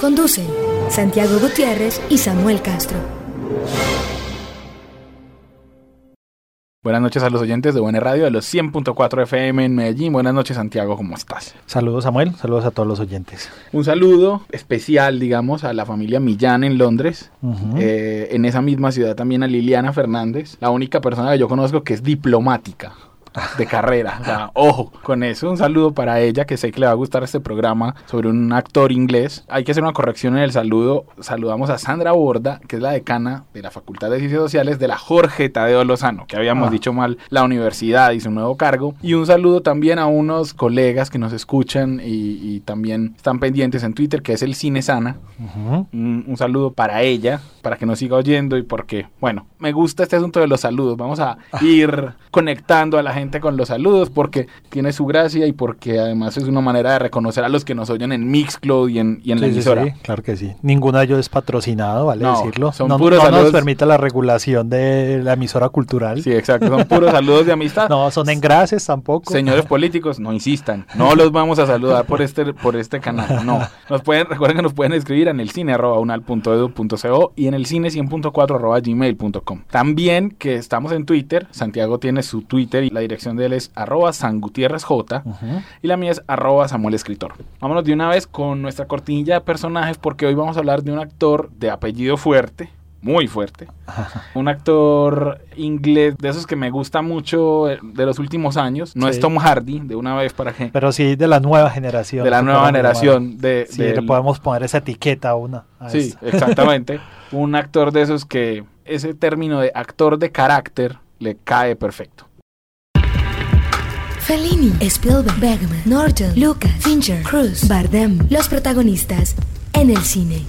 Conducen Santiago Gutiérrez y Samuel Castro. Buenas noches a los oyentes de Buena Radio de los 100.4 FM en Medellín. Buenas noches, Santiago, ¿cómo estás? Saludos, Samuel. Saludos a todos los oyentes. Un saludo especial, digamos, a la familia Millán en Londres. Eh, en esa misma ciudad también a Liliana Fernández, la única persona que yo conozco que es diplomática de carrera. O sea, ojo con eso. Un saludo para ella, que sé que le va a gustar este programa sobre un actor inglés. Hay que hacer una corrección en el saludo. Saludamos a Sandra Borda, que es la decana de la Facultad de Ciencias Sociales de la Jorge Tadeo Lozano, que habíamos Ah. dicho mal la universidad y su nuevo cargo. Y un saludo también a unos colegas que nos escuchan y, y también están pendientes en Twitter, que es el Cine Sana. Ujú. Un, un saludo para ella, para que nos siga oyendo y porque, bueno, me gusta este asunto de los saludos. Vamos a ir conectando a la gente con los saludos porque tiene su gracia y porque además es una manera de reconocer a los que nos oyen en Mixcloud y en, y en la Sí, sí, emisora. sí, claro que sí. Ninguno de ellos es patrocinado, vale No, decirlo. son no puros no saludos. nos permite la regulación de la emisora cultural. Sí, exacto. Son puros saludos de amistad. No, son engrases tampoco. Señores políticos, no insistan, no los vamos a saludar por este por este canal, no. Nos pueden recuerden que nos pueden escribir en el cine arroba unal.edu.co y en el cine 100.4 arroba gmail.com. También que estamos en Twitter, Santiago tiene su Twitter y la dirección de él es arroba San Gutiérrez J Ujú. y la mía es arroba Samuel Escritor. Vámonos de una vez con nuestra cortinilla de personajes porque hoy vamos a hablar de un actor de apellido fuerte, muy fuerte, un actor inglés de esos que me gusta mucho eh, de los últimos años. No Sí. es Tom Hardy, de una vez para que. Pero sí de la nueva generación. De la nueva generación. De, Sí, del- le podemos poner esa etiqueta a una. a Sí, esta. exactamente. un actor de esos que ese término de actor de carácter le cae perfecto. Fellini, Spielberg, Bergman, Norton, Lucas, Fincher, Cruz, Bardem, los protagonistas en el cine.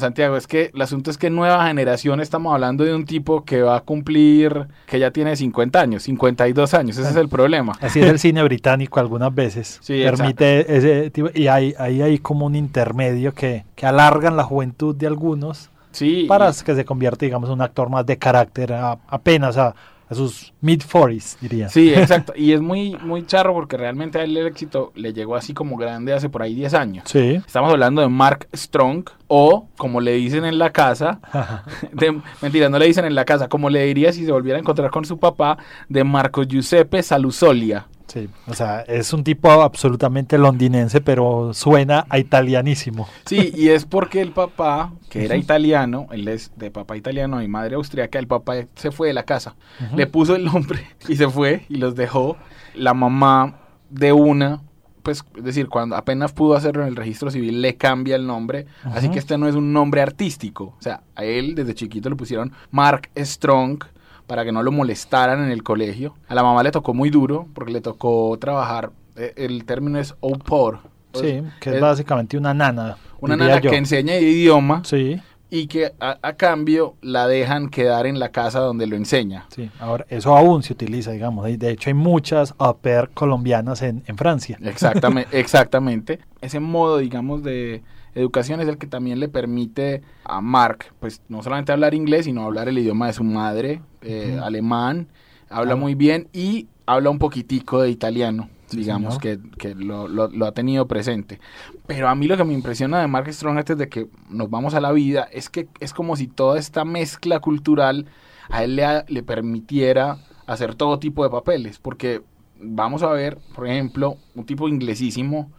Santiago, es que el asunto es que nueva generación estamos hablando de un tipo que va a cumplir, que ya tiene 50 años, 52 años, ese es el problema. Así es el cine británico algunas veces. Sí, Permite ese tipo. Y hay, ahí hay como un intermedio que, que alargan la juventud de algunos Sí, para que se convierta, digamos, un actor más de carácter a- apenas a, a sus mid-40s, diría. Sí, exacto. Y es muy, muy charro porque realmente a él el éxito le llegó así como grande hace por ahí 10 años. Sí. Estamos hablando de Mark Strong o, como le dicen en la casa, de, mentira, no le dicen en la casa, como le diría si se volviera a encontrar con su papá, de Marco Giuseppe Salusolia. Sí, o sea, es un tipo absolutamente londinense, pero suena a italianísimo. Sí, y es porque el papá, que era italiano, él es de papá italiano y madre austriaca, el papá se fue de la casa. Le puso el nombre y se fue y los dejó. La mamá de una, pues, es decir, cuando apenas pudo hacerlo en el registro civil, le cambia el nombre. Así que este no es un nombre artístico. O sea, a él desde chiquito le pusieron Mark Strong para que no lo molestaran en el colegio. A la mamá le tocó muy duro porque le tocó trabajar. eh, El término es au pair. Sí, que es es básicamente una nana. Una nana yo. que enseña idioma Sí, y que a, a cambio la dejan quedar en la casa donde lo enseña. sí. Ahora, eso aún se utiliza, digamos. De hecho, hay muchas au pair colombianas en, en Francia. Exactamente, exactamente. Ese modo, digamos, de educación es el que también le permite a Mark, pues no solamente hablar inglés, sino hablar el idioma de su madre, eh, alemán, habla muy bien y habla un poquitico de italiano, Sí, digamos, señor. que, que lo, lo- lo ha tenido presente. Pero a mí lo que me impresiona de Mark Strong antes de que nos vamos a la vida es que es como si toda esta mezcla cultural a él le, le permitiera hacer todo tipo de papeles, porque vamos a ver, por ejemplo, un tipo inglesísimo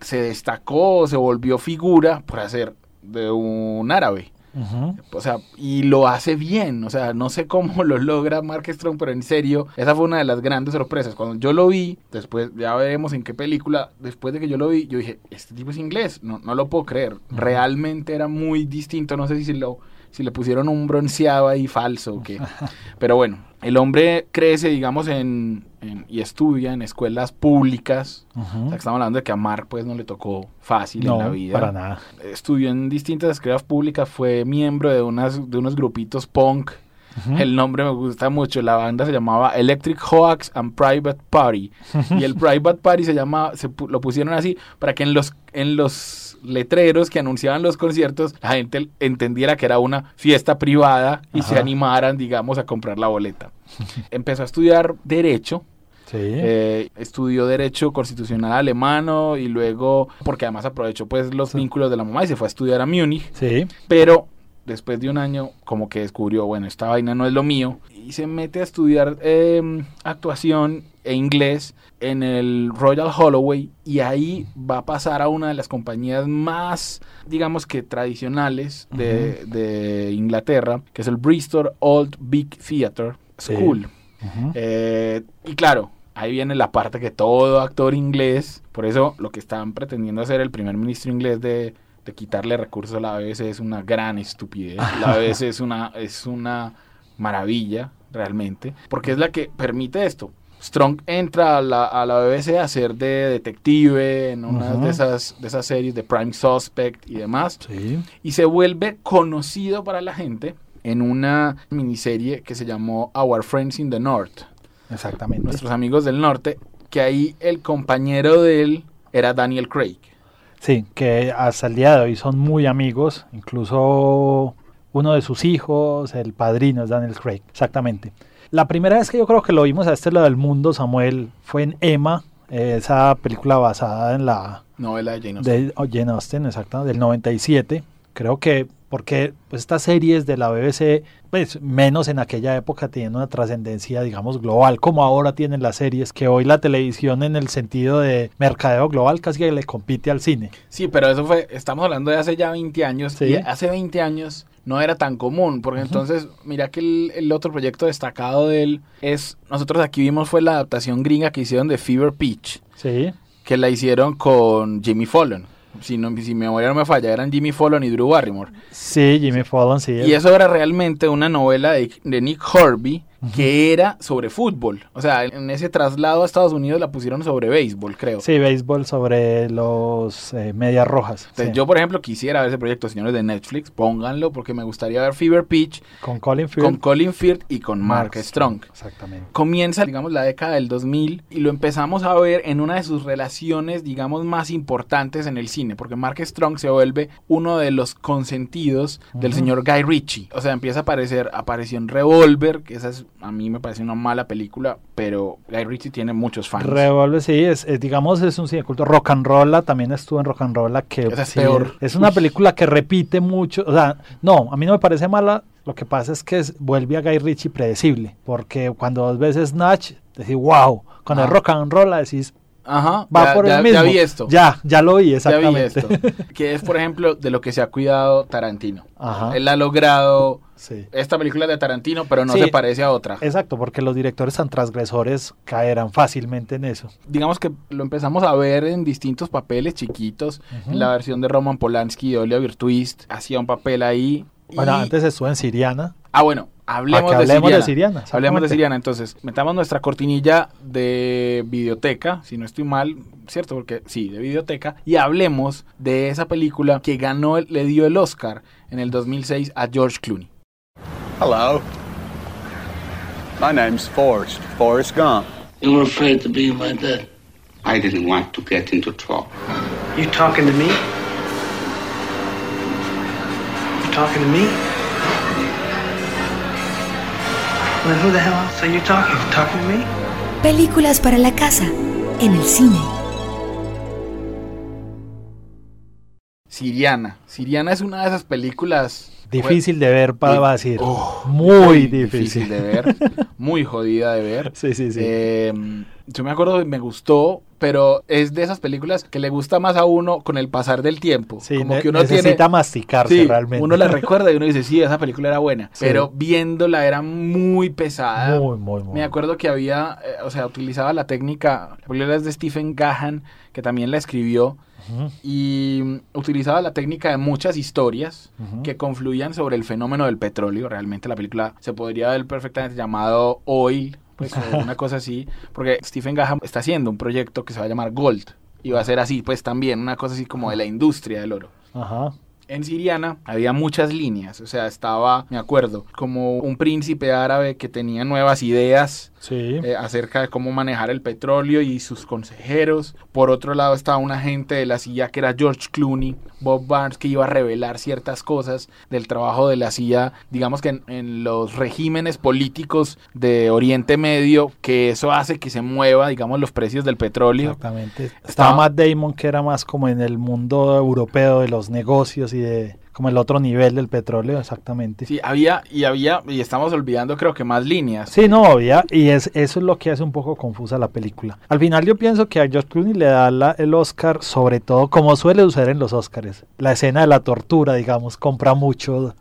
se destacó, se volvió figura por hacer de un árabe. O sea, y lo hace bien. O sea, no sé cómo lo logra Mark Strong, pero en serio, esa fue una de las grandes sorpresas. Cuando yo lo vi, después, ya veremos en qué película, después de que yo lo vi, yo dije, este tipo es inglés. No, no lo puedo creer. Realmente era muy distinto. No sé si lo si le pusieron un bronceado ahí falso o qué. Pero bueno, el hombre crece, digamos, en, y estudia en escuelas públicas. o sea, estamos hablando de que a Mark pues no le tocó fácil en la vida. para nada. Estudió en distintas escuelas públicas, fue miembro de, unas, de unos grupitos punk. El nombre me gusta mucho. La banda se llamaba Electric Hoax and Private Party. y el Private Party se llama, se, lo pusieron así para que en los, en los letreros que anunciaban los conciertos, la gente entendiera que era una fiesta privada y se animaran, digamos, a comprar la boleta. Empezó a estudiar Derecho. Eh, estudió Derecho Constitucional Alemano y luego, porque además aprovechó pues los vínculos de la mamá y se fue a estudiar a Múnich. Sí. Pero después de un año como que descubrió, bueno, esta vaina no es lo mío y se mete a estudiar em, actuación e inglés en el Royal Holloway y ahí va a pasar a una de las compañías más, digamos que tradicionales de, Inglaterra, que es el Bristol Old Big Theatre School. Eh, y claro, ahí viene la parte que todo actor inglés, por eso lo que están pretendiendo hacer el primer ministro inglés de, de quitarle recursos a la BBC es una gran estupidez. La BBC es una, es una maravilla realmente, porque es la que permite esto. Strong entra a la, a la BBC a ser de detective en una de, esas, de esas series de Prime Suspect y demás. Y se vuelve conocido para la gente en una miniserie que se llamó Our Friends in the North. Exactamente. Nuestros amigos del norte, que ahí el compañero de él era Daniel Craig. Sí, que hasta el día de hoy son muy amigos, incluso uno de sus hijos, el padrino es Daniel Craig, exactamente. La primera vez que yo creo que lo vimos a este lado del mundo, Samuel, fue en Emma, esa película basada en la novela de Jane Austen. De oh, Jane Austen, exacto, del 97. Creo que porque pues, estas series de la BBC, pues menos en aquella época tenían una trascendencia, digamos, global, como ahora tienen las series, que hoy la televisión en el sentido de mercadeo global casi que le compite al cine. Sí, pero eso fue, estamos hablando de hace ya 20 años, y hace 20 años no era tan común, porque entonces, mira que el, otro proyecto destacado de él es, nosotros aquí vimos fue la adaptación gringa que hicieron de Fever Pitch, sí. que la hicieron con Jimmy Fallon. Si, no, si mi memoria no me falla, eran Jimmy Fallon y Drew Barrymore. Sí, Jimmy Fallon, sí. Y eso era realmente una novela de, de Nick Horby, que era sobre fútbol. O sea, en ese traslado a Estados Unidos la pusieron sobre béisbol, creo. Sí, béisbol sobre los eh, medias rojas. Yo, por ejemplo, quisiera ver ese proyecto, señores de Netflix, pónganlo porque me gustaría ver Fever Pitch con Colin Firth, con Colin Firth y con Mark, Strong. Exactamente. Comienza, digamos, la década del 2000 y lo empezamos a ver en una de sus relaciones, digamos, más importantes en el cine, porque Mark Strong se vuelve uno de los consentidos del señor Guy Ritchie. O sea, empieza a aparecer, apareció en Revolver, que esa es a mí me parece una mala película, pero Guy Ritchie tiene muchos fans. Revolver, sí, es, digamos, es un cine culto. Rock and Roll también estuvo en Rock and Roll, que es peor. Es una película que repite mucho, o sea, no, a mí no me parece mala, lo que pasa es que vuelve a Guy Ritchie predecible, porque cuando dos veces Snatch, decís, wow, el ah. Rock and Roll decís, Ajá, va por el mismo. Ya vi esto. Ya, ya lo vi, exactamente. Ya vi esto. que es, por ejemplo, de lo que se ha cuidado Tarantino. Ajá. Él ha logrado esta película de Tarantino, pero no se parece a otra. Exacto, porque los directores tan transgresores caerán fácilmente en eso. Digamos que lo empezamos a ver en distintos papeles chiquitos. la versión de Roman Polanski y Oliver Twist hacía un papel ahí. Bueno, antes estuvo en Siriana. Ah, bueno, hablemos, de, Siriana. de Siriana. Hablemos de Siriana. Entonces, metamos nuestra cortinilla de videoteca, si no estoy mal, ¿cierto? Porque sí, de videoteca. Y hablemos de esa película que ganó, le dio el Oscar en el 2006 a George Clooney. Hello. My name's Forrest, Forrest Gump. You were afraid to be my dad. I didn't want to get into trouble. You talking to me? Talking to me? Well, who the hell else are you talking? Talking to me? Películas para la casa, en el cine. Siriana. Siriana es una de esas películas Difícil de ver para decir. Oh, muy, difícil. de ver. Muy jodida de ver. Sí, sí, sí. Em, yo me acuerdo, me gustó pero es de esas películas que le gusta más a uno con el pasar del tiempo. Sí, como que uno necesita tiene... masticarse Sí, realmente. uno la recuerda y uno dice, sí, esa película era buena. Sí. Pero viéndola era muy pesada. Muy, muy, muy. Me acuerdo que había, eh, o sea, utilizaba la técnica, la película es de Stephen Gahan, que también la escribió, y mm, utilizaba la técnica de muchas historias que confluían sobre el fenómeno del petróleo. Realmente la película se podría ver perfectamente llamado Oil, pues o una cosa así, porque Stephen Graham está haciendo un proyecto que se va a llamar Gold y va a ser así, pues también una cosa así como de la industria del oro. Ajá. En Siriana había muchas líneas, o sea, estaba, me acuerdo, como un príncipe árabe que tenía nuevas ideas Sí. eh, acerca de cómo manejar el petróleo y sus consejeros. Por otro lado estaba un agente de la CIA que era George Clooney, Bob Barnes, que iba a revelar ciertas cosas del trabajo de la CIA, digamos que en, en los regímenes políticos de Oriente Medio, que eso hace que se mueva, digamos, los precios del petróleo. Exactamente. Estaba- Estaba Matt Damon, que era más como en el mundo europeo de los negocios y de como el otro nivel del petróleo, exactamente. Sí, Sí, había, y había, y estamos olvidando creo que más líneas. no, había, y es, eso es lo que hace un poco confusa la película. Al final yo pienso que a George Clooney le da la- el Oscar, sobre todo como suele suceder en los Oscars. La escena de la tortura, digamos, compra mucho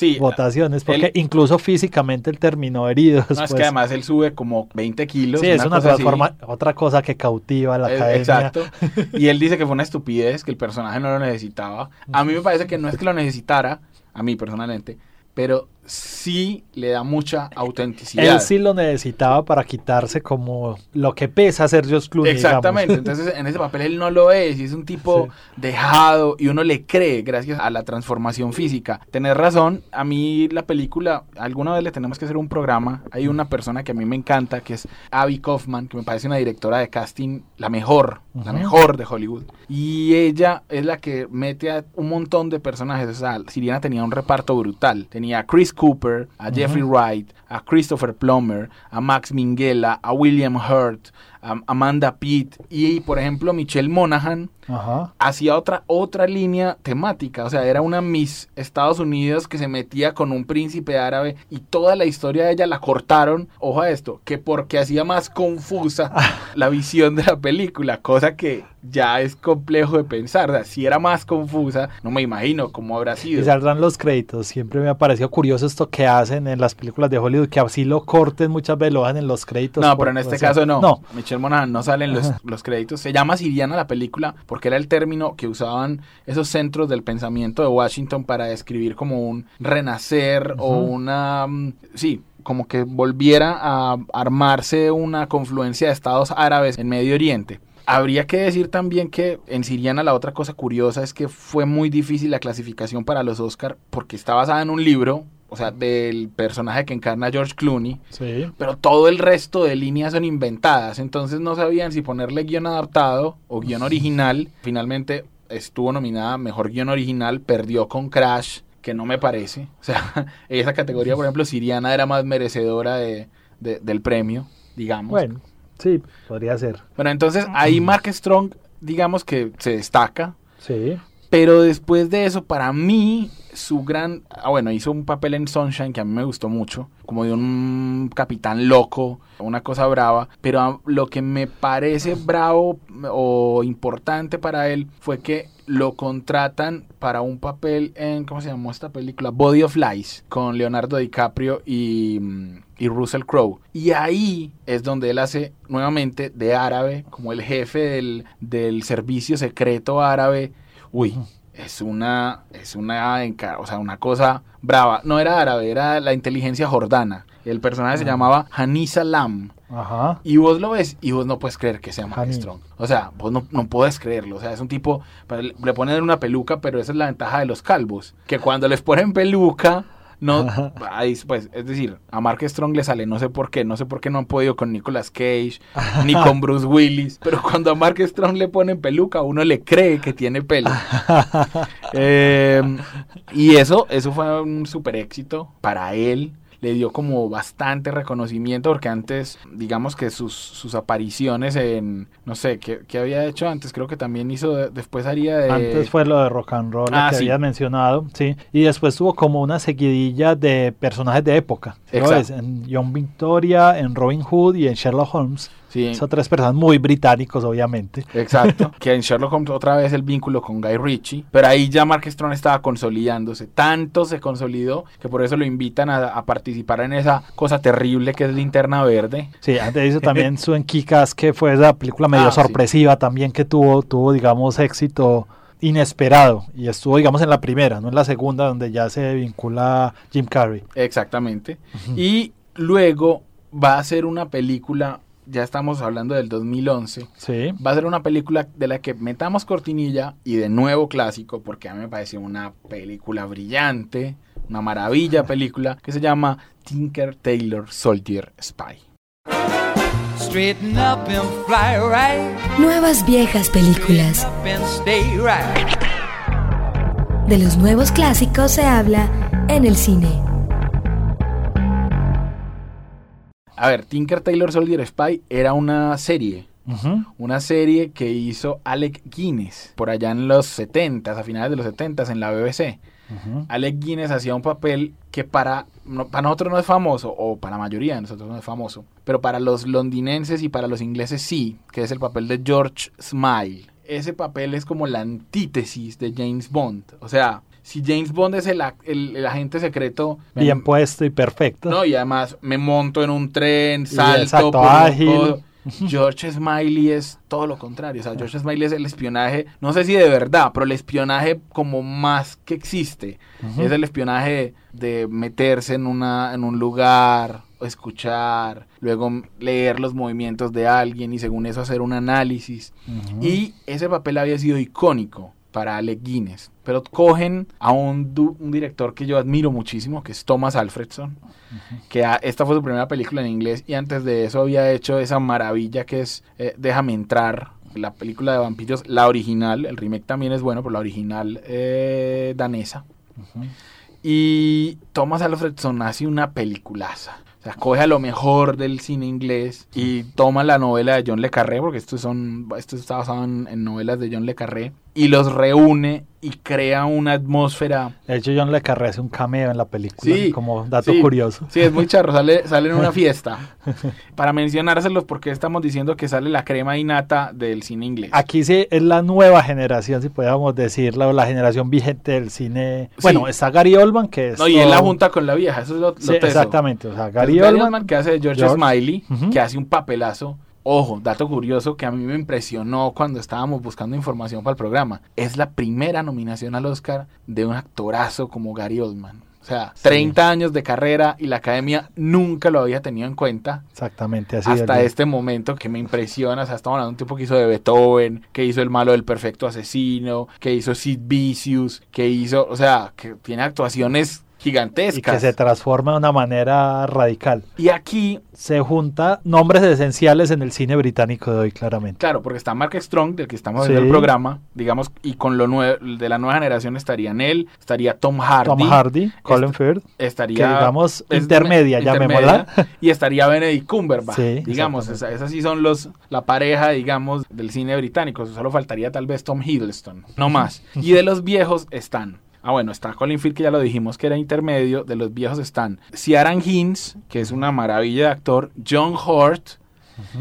Sí, votaciones, porque él- incluso físicamente él terminó herido. no, es que además él sube como 20 kilos. sí, es una transforma, otra cosa que cautiva a la Eh, academia. Exacto. Y él dice que fue una estupidez, que el personaje no lo necesitaba. A mí me parece que no es que lo necesitara, a mí personalmente, pero sí le da mucha autenticidad. Él sí lo necesitaba para quitarse como lo que pesa ser George Clooney. Exactamente, digamos. entonces en ese papel él no lo es y es un tipo Sí. dejado y uno le cree gracias a la transformación física. Tenés razón, a mí la película, alguna vez le tenemos que hacer un programa, hay una persona que a mí me encanta que es Abby Kaufman, que me parece una directora de casting la mejor, la mejor de Hollywood. Y ella es la que mete a un montón de personajes, o sea, Siriana tenía un reparto brutal, tenía a Chris Cooper, a Jeffrey mm-hmm. Wright, a Christopher Plummer, a Max Minghella, a William Hurt, Amanda Pitt y por ejemplo Michelle Monaghan Ajá. hacía otra otra línea temática, o sea, era una Miss Estados Unidos que se metía con un príncipe árabe y toda la historia de ella la cortaron, ojo a esto, que porque hacía más confusa la visión de la película, cosa que ya es complejo de pensar, o sea, si era más confusa, no me imagino cómo habrá Y sido. saldrán los créditos. Siempre me ha parecido curioso esto que hacen en las películas de Hollywood, que así lo corten muchas veces, lo en los créditos. No, por- pero en este sea, caso no. No, Michelle Monaghan no salen los, los créditos. Se llama Siriana la película porque era el término que usaban esos centros del pensamiento de Washington para describir como un renacer o una... mm, Sí, como que volviera a armarse una confluencia de estados árabes en Medio Oriente. Habría que decir también que en Siriana la otra cosa curiosa es que fue muy difícil la clasificación para los Oscar porque está basada en un libro, o sea, del personaje que encarna George Clooney, sí. pero todo el resto de líneas son inventadas, entonces no sabían si ponerle guion adaptado o guion original. Finalmente estuvo nominada Mejor Guión Original, perdió con Crash, que no me parece. O sea, esa categoría, por ejemplo, Siriana era más merecedora de, de- del premio, digamos. Bueno, sí, podría ser. Bueno, entonces ahí Mark Strong, digamos que se destaca, Sí. pero después de eso, para mí, su gran... Ah, bueno, hizo un papel en Sunshine que a mí me gustó mucho, como de un capitán loco, una cosa brava, pero lo que me parece bravo o importante para él fue que lo contratan para un papel en, ¿cómo se llamó esta película? Body of Lies, con Leonardo DiCaprio y, mm, y Russell Crowe. Y ahí es donde él hace nuevamente de árabe, como el jefe del, del servicio secreto árabe. Uy, es una, es una, o sea, una cosa brava. No era árabe, era la inteligencia jordana. El personaje se llamaba Hanisa Lam. Ajá. Y vos lo ves y vos no puedes creer que sea Mark. Strong. O sea, vos no, no puedes creerlo. O sea, es un tipo, le ponen una peluca, pero esa es la ventaja de los calvos. Que cuando les ponen peluca, no, ahí, pues, es decir, a Mark Strong le sale, no sé por qué, no sé por qué no han podido con Nicolas Cage, ni con Bruce Willis, pero cuando a Mark Strong le ponen peluca, uno le cree que tiene pelo. Eh, y eso, eso fue un super éxito para él. Le dio como bastante reconocimiento porque antes, digamos que sus, sus apariciones en, no sé, ¿qué, qué había hecho antes? Creo que también hizo, de- después haría de... Antes fue lo de rock and roll Ah, que sí. había mencionado, sí. Y después tuvo como una seguidilla de personajes de época. ¿sí lo Exacto. En John Victoria, en Robin Hood y en Sherlock Holmes. Sí. Son tres personas muy británicos, obviamente. Exacto. que en Sherlock Holmes otra vez el vínculo con Guy Ritchie. Pero ahí ya Mark Strong estaba consolidándose. Tanto se consolidó que por eso lo invitan a, a participar en esa cosa terrible que es Linterna Verde. Sí, antes hizo también su en Kikas, que fue esa película medio Ah, sí. sorpresiva también que tuvo, tuvo, digamos, éxito inesperado. Y estuvo, digamos, en la primera, no en la segunda, donde ya se vincula Jim Carrey. Exactamente. Y luego va a ser una película, ya estamos hablando del 2011. Sí. Va a ser una película de la que metamos cortinilla y de nuevo clásico, porque a mí me pareció una película brillante, una maravilla película, que se llama Tinker Taylor Soldier Spy. Straighten up and fly right. Nuevas viejas películas. Up and stay right. De los nuevos clásicos se habla en el cine. A ver, Tinker Taylor Soldier Spy era una serie. Una serie que hizo Alec Guinness por allá en los 70s, a finales de los 70s en la BBC. Alec Guinness hacía un papel que para, no- para nosotros no es famoso, o para la mayoría de nosotros no es famoso, pero para los londinenses y para los ingleses sí, que es el papel de George Smile. Ese papel es como la antítesis de James Bond. O sea, si James Bond es el, el- el agente secreto... me- Bien puesto y perfecto. no, y además me monto en un tren, salto, exacto, por ágil. George Smiley es todo lo contrario. O sea, George Smiley es el espionaje, no sé si de verdad, pero el espionaje como más que existe. Es el espionaje de meterse en, una, en un lugar, escuchar, luego leer los movimientos de alguien y según eso hacer un análisis. Y ese papel había sido icónico para Alec Guinness. Pero cogen a un, un director que yo admiro muchísimo, que es Thomas Alfredson, que a- esta fue su primera película en inglés y antes de eso había hecho esa maravilla que es eh, Déjame entrar, la película de vampiros, la original, el remake también es bueno, pero la original eh, danesa. Ujú. Y Thomas Alfredson hace una peliculaza. O sea, coge a lo mejor del cine inglés y toma la novela de John Le Carré, porque esto, son, esto está basado en, en novelas de John Le Carré, y los reúne y crea una atmósfera. De hecho, John Le Carré hace un cameo en la película, Sí, como dato sí. curioso. Sí, es muy charro, sale, sale en una fiesta. Para mencionárselos, porque estamos diciendo que sale la crema innata del cine inglés. Aquí sí es la nueva generación, si podríamos decirlo, o la generación vigente del cine. Bueno, está Gary Oldman, que es. No, y él la junta con la vieja, eso es lo, lo teso. exactamente. O sea, Es Gary, Gary Oldman. Oldman, que hace George, George. Smiley, que hace un papelazo. Ojo, dato curioso que a mí me impresionó cuando estábamos buscando información para el programa. Es la primera nominación al Oscar de un actorazo como Gary Oldman. O sea, 30 años de carrera y la academia nunca lo había tenido en cuenta Exactamente, así hasta es. este momento que me impresiona. O sea, estamos hablando de un tipo que hizo de Beethoven, que hizo El malo del perfecto asesino, que hizo Sid Vicious, que hizo, o sea, que tiene actuaciones Y que gigantescas. se transforma de una manera radical. y aquí Se junta nombres esenciales en el cine británico de hoy, claramente. Claro, porque está Mark Strong, del que estamos Sí. viendo el programa, digamos, y con lo de la nueva generación estarían él, estaría Tom Hardy, Tom Hardy, Colin Firth, estaría que digamos es- intermedia, llamémosla. y estaría Benedict Cumberbatch, Sí, digamos, esa- esas sí son los la pareja, digamos, del cine británico, solo faltaría tal vez Tom Hiddleston, no más. Y de los viejos están Ah, bueno, está Colin Firth, que ya lo dijimos que era intermedio. De los viejos están Ciaran Hinds, que es una maravilla de actor. John Hurt,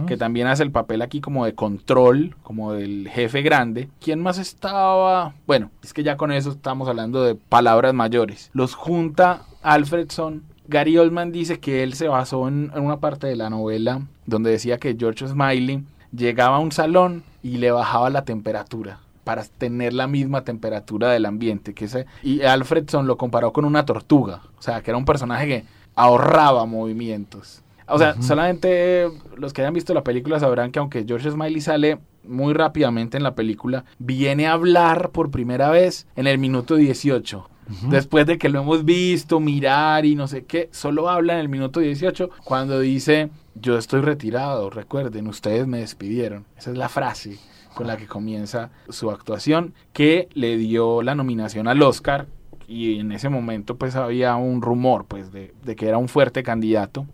que también hace el papel aquí como de control, como del jefe grande. ¿Quién más estaba? Bueno, es que ya con eso estamos hablando de palabras mayores. Los junta Alfredson. Gary Oldman dice que él se basó en, en una parte de la novela donde decía que George Smiley llegaba a un salón y le bajaba la temperatura para tener la misma temperatura del ambiente. Que ese, y Alfredson lo comparó con una tortuga. O sea, que era un personaje que ahorraba movimientos. O sea, solamente los que hayan visto la película sabrán que aunque George Smiley sale muy rápidamente en la película, viene a hablar por primera vez en el minuto 18. Después de que lo hemos visto mirar y no sé qué, solo habla en el minuto 18 cuando dice, yo estoy retirado, recuerden, ustedes me despidieron. Esa es la frase con la que comienza su actuación, que le dio la nominación al Oscar y en ese momento pues había un rumor pues de, de que era un fuerte candidato.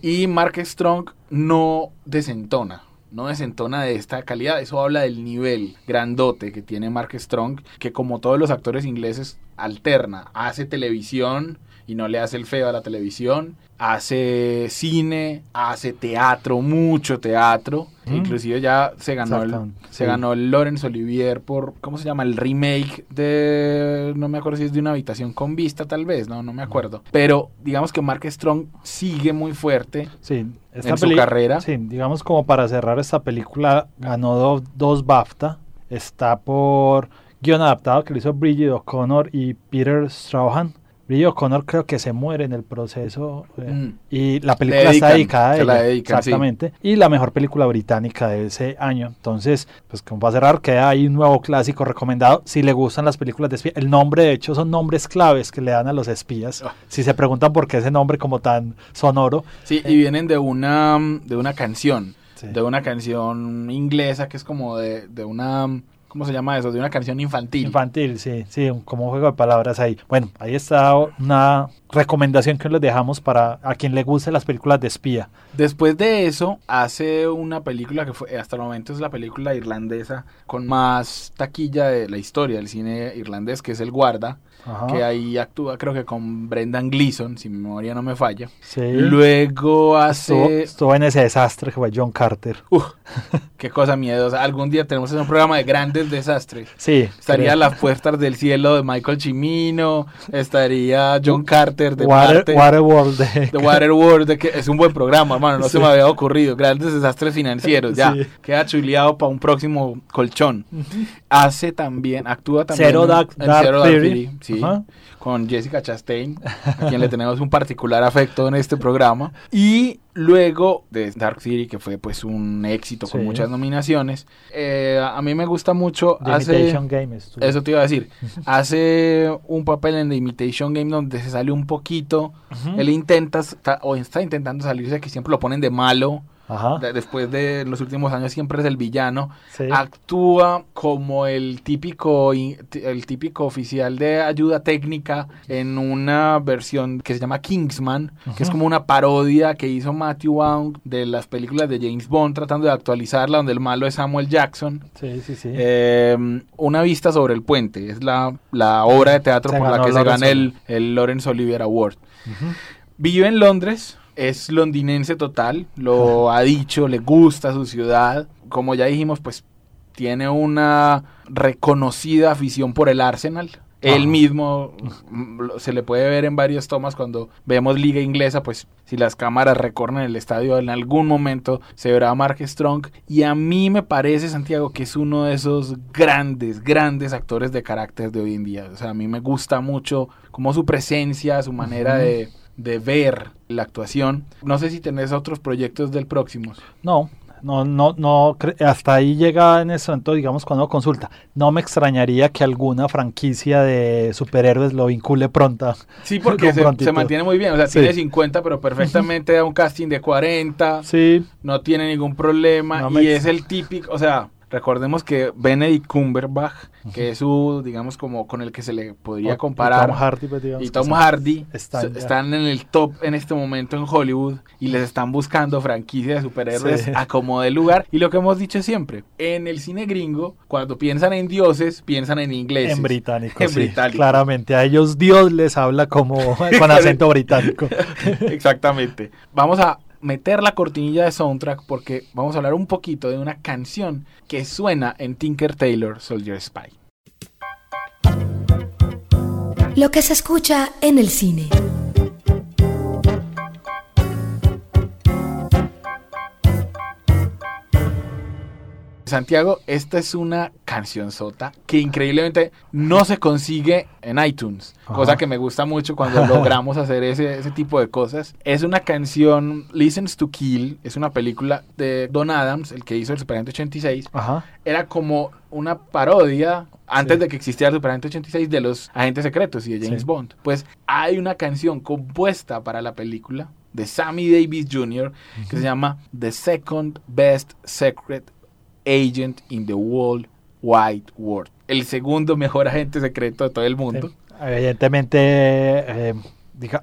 Y Mark Strong no desentona, no desentona de esta calidad. Eso habla del nivel grandote que tiene Mark Strong, que como todos los actores ingleses alterna. Hace televisión y no le hace el feo a la televisión. Hace cine, hace teatro, mucho teatro. Mm. Inclusive ya se ganó el, se sí. ganó el Laurence Olivier por, ¿cómo se llama? El remake de, no me acuerdo si es de una habitación con vista tal vez, no, no me acuerdo. Pero digamos que Mark Strong sigue muy fuerte. Sí, esta En su carrera. Sí, digamos como para cerrar esta película, ganó do- dos BAFTA. Está por guion adaptado que lo hizo Bridget O'Connor y Peter Strahan. Bridget O'Connor creo que se muere en el proceso eh, Mm. y la película está dedicada a se la ella, dedican, sí. exactamente y la mejor película británica de ese año entonces pues como para cerrar queda ahí un nuevo clásico recomendado si le gustan las películas de espía el nombre de hecho son nombres claves que le dan a los espías Ah. si se preguntan por qué ese nombre como tan sonoro Sí, y vienen de una, de una canción, Sí. de una canción inglesa que es como de, de una, ¿cómo se llama eso? De una canción infantil. Infantil, sí, sí, como un juego de palabras ahí. Bueno, ahí está una recomendación que les dejamos para a quien le guste las películas de espía. Después de eso, hace una película que fue, hasta el momento es la película irlandesa con más taquilla de la historia del cine irlandés, que es El Guarda, Ajá. que ahí actúa creo que con Brendan Gleeson, si mi memoria no me falla. Sí. Luego estuvo, hace... estuvo en ese desastre que fue John Carter. Uf, qué cosa miedosa. Algún día tenemos un programa de grandes desastres. Sí. Estaría creo. Las Puertas del Cielo de Michael Cimino, estaría John Carter de Water, Marte, Waterworld de, The Waterworld, que es un buen programa, hermano, no se me había ocurrido. Grandes desastres financieros, ya. Sí. Queda chuleado para un próximo colchón. Hace también, actúa también Zero Dark- en Dark Zero Theory. sí. Con Jessica Chastain, a quien le tenemos un particular afecto en este programa. Y luego de Dark Theory, que fue pues un éxito con muchas nominaciones, eh, a mí me gusta mucho. The hace, Imitation Game. estuvo. eso te iba a decir. Hace un papel en The Imitation Game donde se sale un poquito. Él intenta, está- o está intentando salirse, que siempre lo ponen de malo. Ajá. Después de los últimos años siempre es el villano. Sí. Actúa como el típico, el típico oficial de ayuda técnica en una versión que se llama Kingsman, que es como una parodia que hizo Matthew Vaughn de las películas de James Bond, tratando de actualizarla, donde el malo es Samuel Jackson. Sí, sí, sí. Eh, una vista sobre el puente es la, la obra de teatro Se por la que se gana el, el Laurence Olivier Award. Ujú. Vive en Londres, es londinense total, lo ha dicho, le gusta su ciudad. Como ya dijimos, pues tiene una reconocida afición por el Arsenal. Él mismo mm, se le puede ver en varias tomas cuando vemos liga inglesa, pues si las cámaras recorren el estadio en algún momento se verá a Mark Strong y a mí me parece Santiago que es uno de esos grandes, grandes actores de carácter de hoy en día. O sea, a mí me gusta mucho como su presencia, su manera de, de ver la actuación. No sé si tenés otros proyectos del próximo. No, no, no, no, hasta ahí llega en ese momento, digamos, cuando consulta. No me extrañaría que alguna franquicia de superhéroes lo vincule pronta. Sí, porque se, mantiene muy bien. O sea, Sí. tiene 50, pero perfectamente da un casting de 40. Sí, no tiene ningún problema No y es el típico, o sea, recordemos que Benedict Cumberbatch, que es su, digamos, como con el que se le podría comparar, Tom Hardy, pues, digamos y Tom. Hardy Están están en el top en este momento en Hollywood y les están buscando franquicias de superhéroes Sí. a como de lugar. Y lo que hemos dicho siempre, en el cine gringo, cuando piensan en dioses, piensan en ingleses. En británico, En sí, británico. claramente. A ellos Dios les habla como con acento británico. Exactamente. Vamos a meter la cortinilla de soundtrack porque vamos a hablar un poquito de una canción que suena en Tinker Tailor Soldier Spy. Lo que se escucha en el cine. Santiago, esta es una canción sota que increíblemente no se consigue en iTunes, Ajá. cosa que me gusta mucho cuando logramos hacer ese, ese tipo de cosas. Es una canción, Listens to Kill, es una película de Don Adams, el que hizo el Superagente 86. Ajá. Era como una parodia antes Sí. de que existiera el Superagente 86 de los agentes secretos y de James Sí. Bond. Pues hay una canción compuesta para la película de Sammy Davis Jr. que se llama The Second Best Secret Agent in the World Wide World. El segundo mejor agente secreto de todo el mundo. Evidentemente, eh,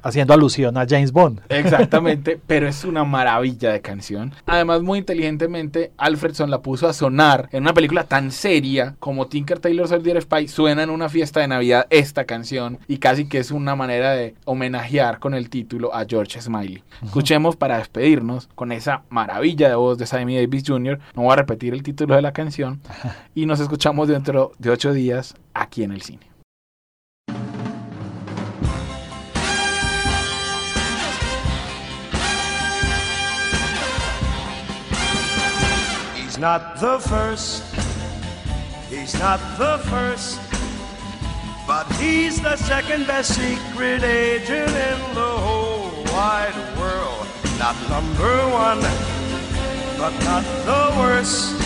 haciendo alusión a James Bond. Exactamente, pero es una maravilla de canción. Además, muy inteligentemente, Alfredson la puso a sonar en una película tan seria como Tinker Tailor Soldier Spy. Suena en una fiesta de Navidad esta canción y casi que es una manera de homenajear con el título a George Smiley. Escuchemos para despedirnos con esa maravilla de voz de Sammy Davis Jr. No voy a repetir el título de la canción y nos escuchamos dentro de ocho días aquí en el cine. He's not the first, he's not the first, but he's the second best secret agent in the whole wide world. Not number one, but not the worst.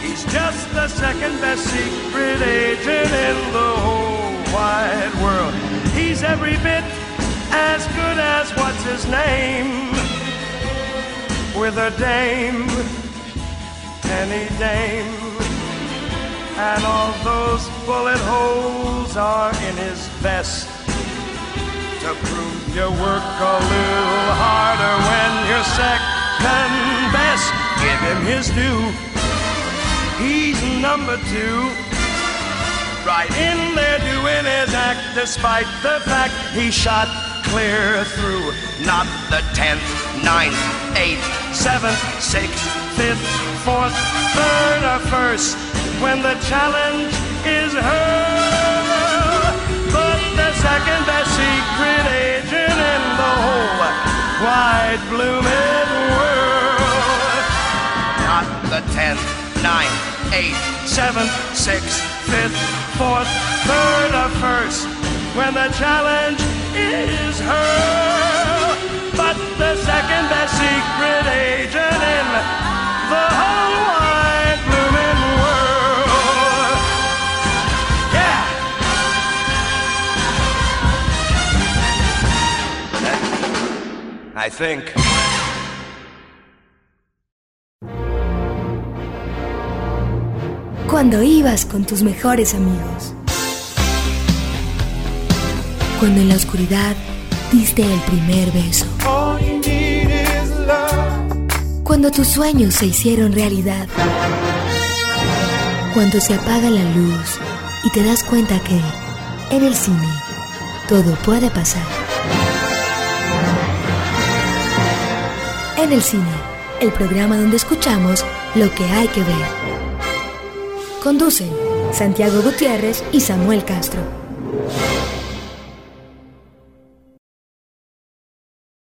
He's just the second best secret agent in the whole wide world. He's every bit as good as what's his name with a dame any dame. And all those bullet holes are in his vest. To prove you work a little harder when you're second best. Give him his due. He's number two. Right in there doing his act despite the fact he shot clear through. Not the tenth, ninth, eighth, seventh, sixth, fifth, fourth, third, or first when the challenge is hurled. But the second best secret agent in the whole wide blooming world. Not the tenth, ninth, eighth, seventh, sixth, fifth, fourth, third, or first when the challenge is hurled. Second best secret agent in the whole wide blooming world. Yeah. I think. Cuando ibas con tus mejores amigos. Cuando en la oscuridad diste el primer beso. Cuando tus sueños se hicieron realidad. Cuando se apaga la luz y te das cuenta que en el cine todo puede pasar. En el cine, el programa donde escuchamos lo que hay que ver. Conducen Santiago Gutiérrez y Samuel Castro.